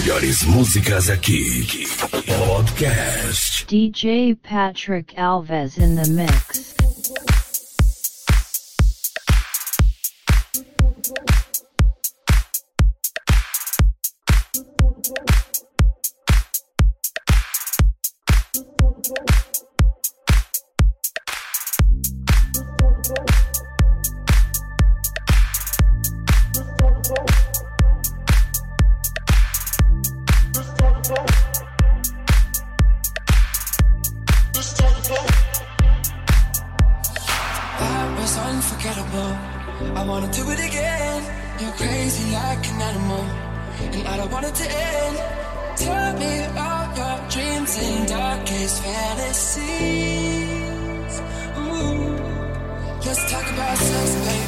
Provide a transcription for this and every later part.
melhores músicas aqui. Podcast. DJ Patrick Alves in the mix. unforgettable. I wanna do it again. You're crazy like an animal, and I don't want it to end. Tell me all your dreams and darkest fantasies. Ooh. Let's talk about sex, baby.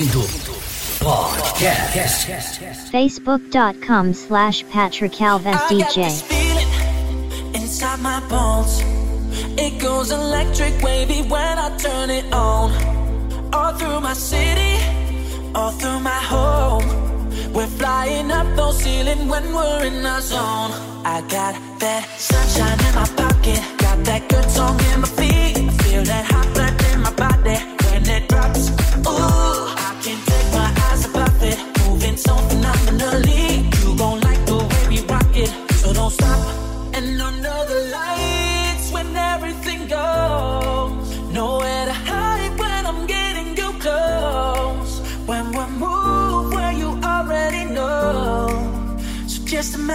Pinto Podcast. Facebook.com slash Patrick Alves DJ. Inside my bones, it goes electric wavy when I turn it on. All through my city, all through my home. We're flying up no ceiling when we're in our zone. I got that sunshine in my pocket, got that good song in my feet.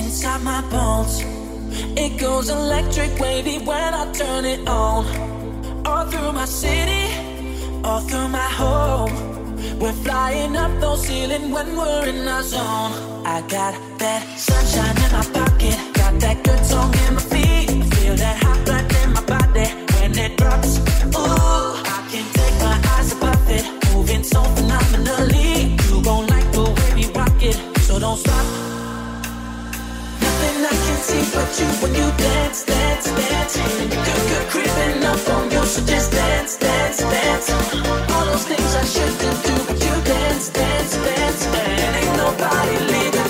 inside my bones. It goes electric, wavy when I turn it on. All through my city, all through my home. We're flying up those ceiling when we're in our zone. I got that sunshine in my pocket, got that good song in my feet. Feel that hot blood in my body when it drops. Ooh, I can't take my eyes off it, moving so phenomenally. You gon' like the way we rock it, so don't stop you when you dance, dance, dance, and you creeping up on you, so just dance, dance, dance. All those things I shouldn't do, but you dance, dance, dance, and ain't nobody leaving.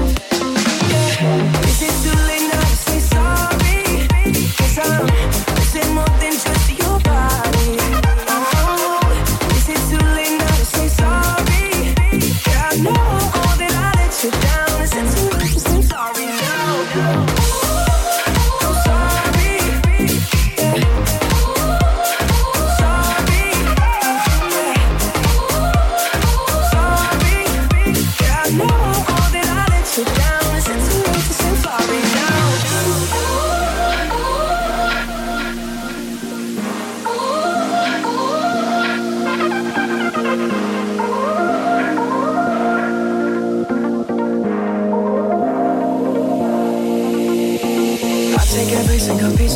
Is it too late now to say sorry? Cause I'm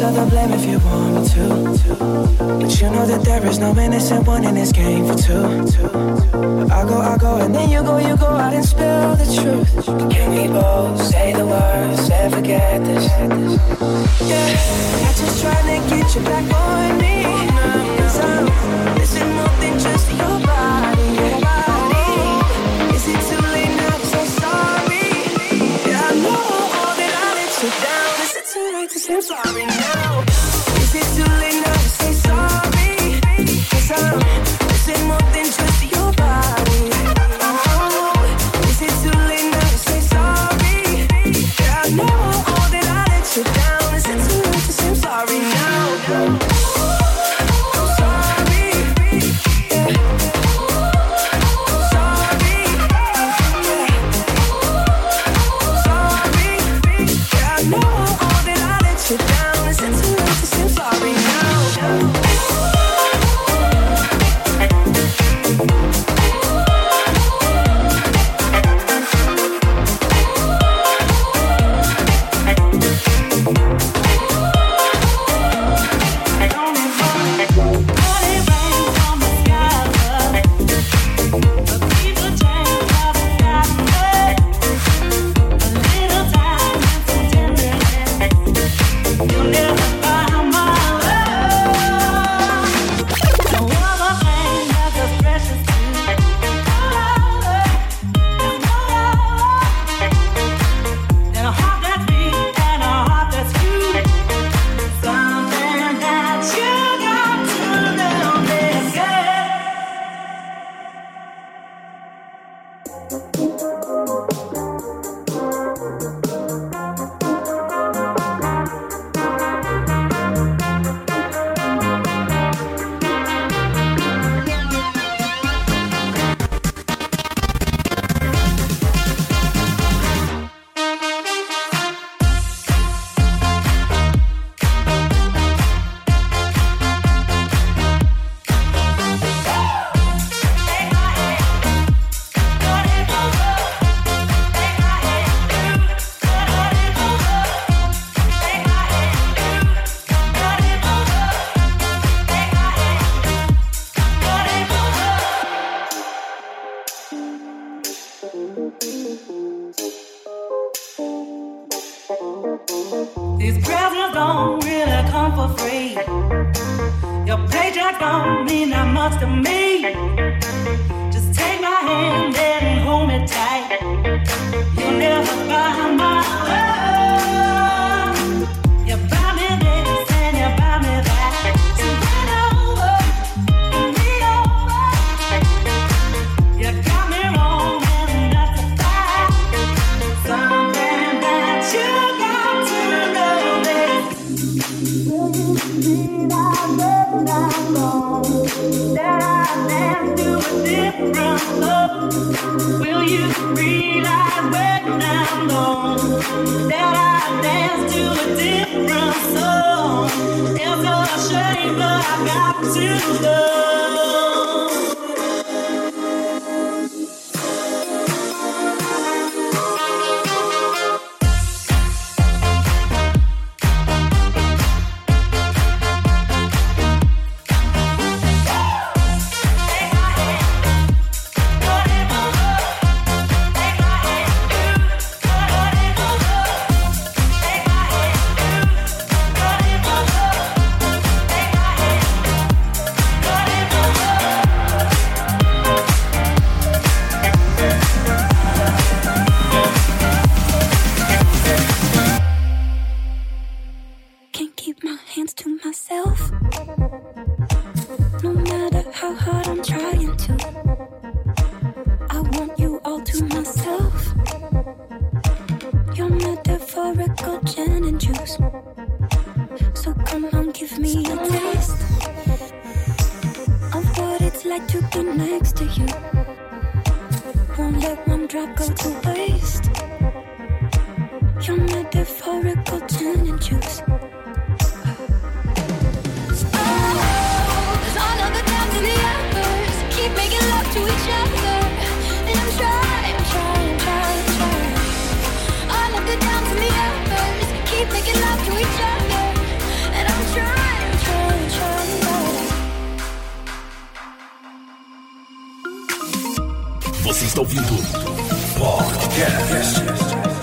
of the blame if you want me to. But you know that there is no innocent one in this game for two. I go, I go, and then you go, you go out and spill the truth. Can we both say the words and forget this? Yeah, I'm just trying to get you back on me. Cause I'm missing more than just. Your body. Sorry now? Is it too late now to say sorry? Cause I'm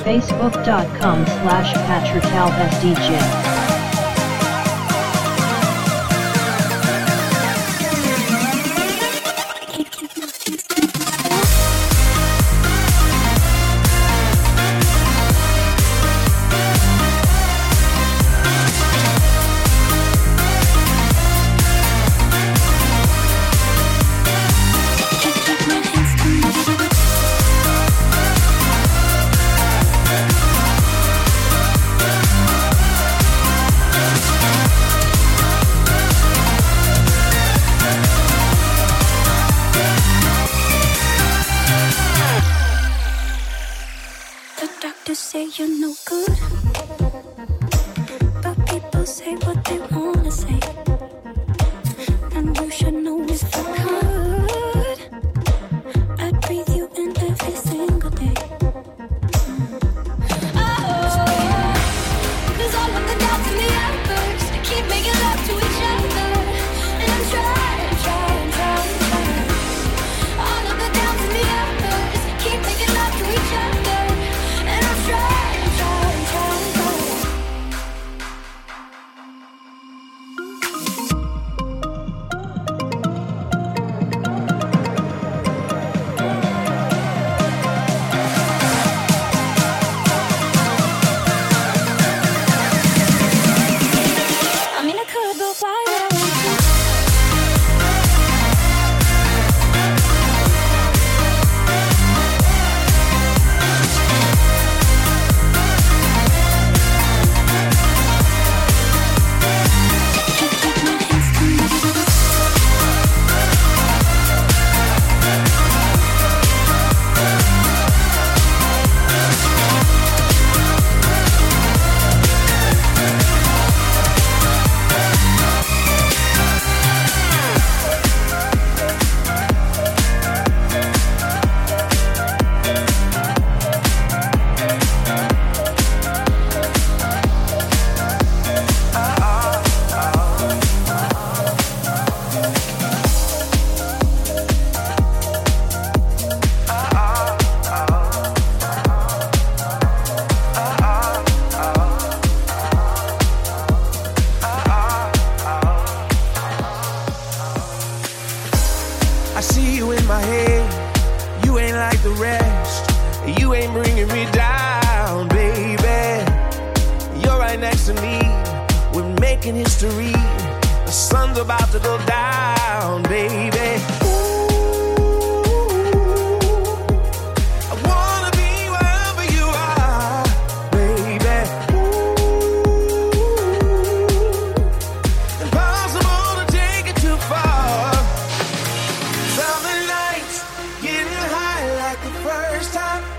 Facebook.com slash Patrick Alves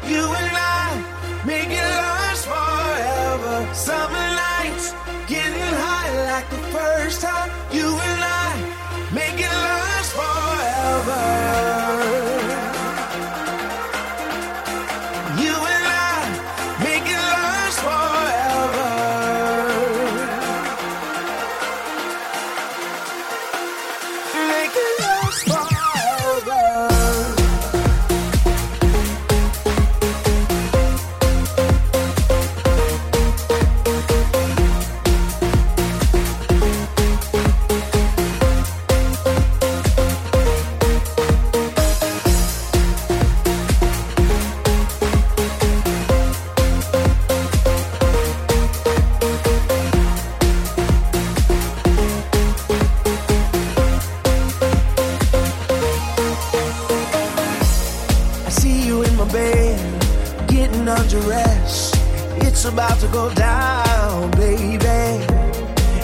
you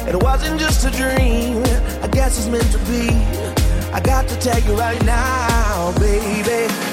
It wasn't just a dream, I guess it's meant to be. I got to tell you right now, baby.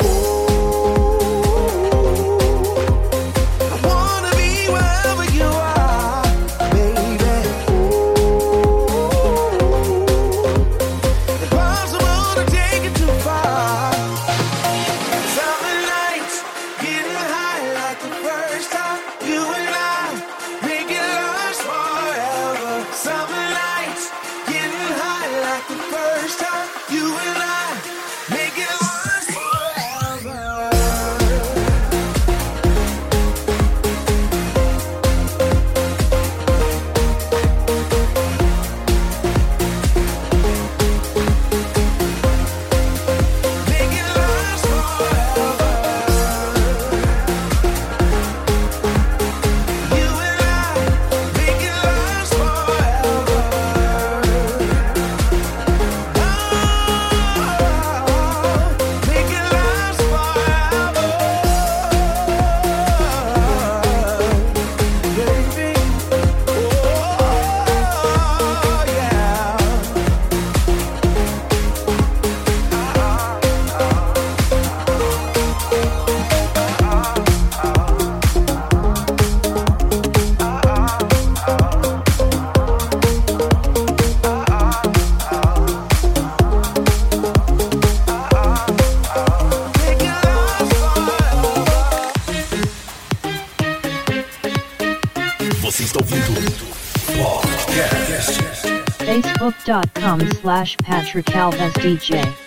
slash patrick alves dj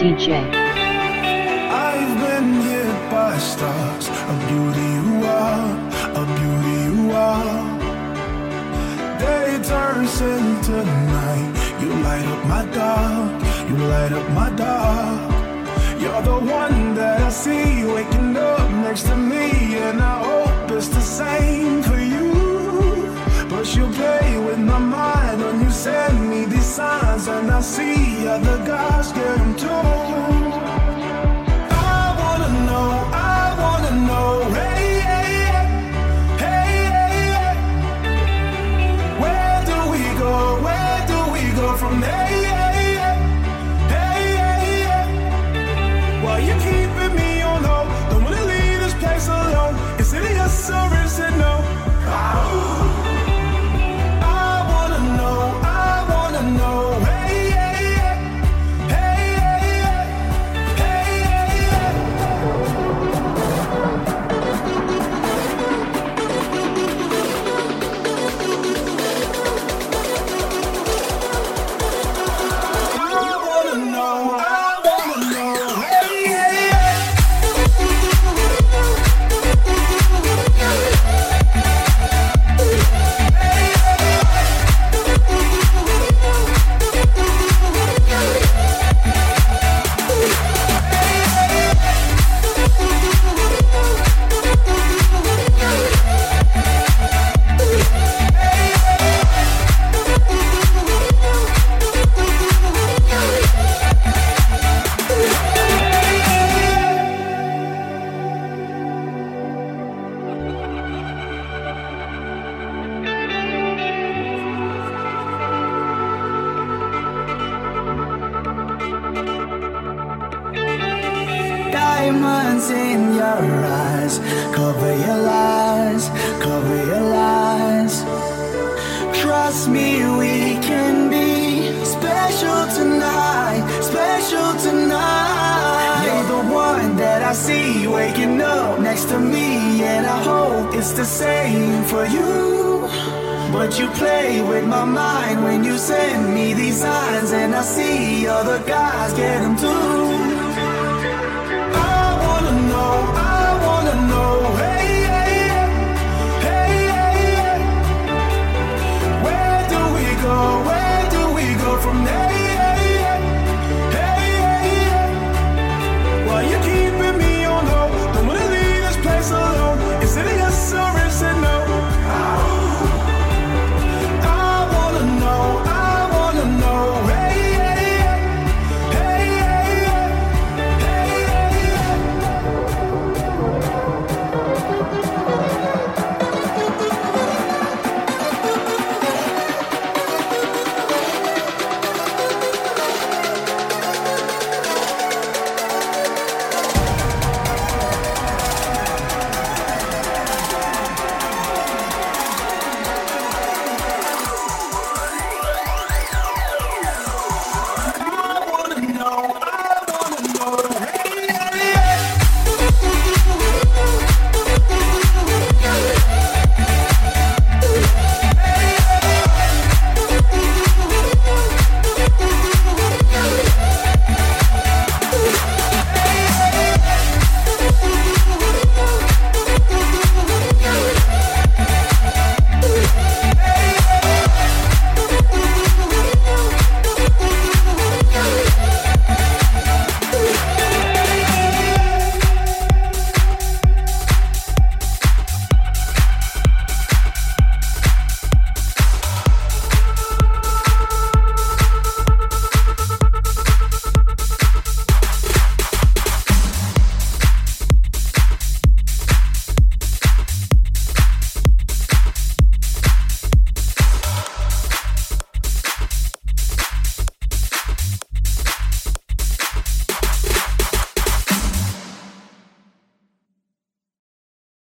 DJ. I've been hit by stars, a beauty you are, a beauty you are. Day turns into night, you light up my dark, you light up my dark. You're the one that I see waking up next to me, and I hope it's the same for you. But you play with my mind when you send me signs, and I see other guys get them I see other guys get them too.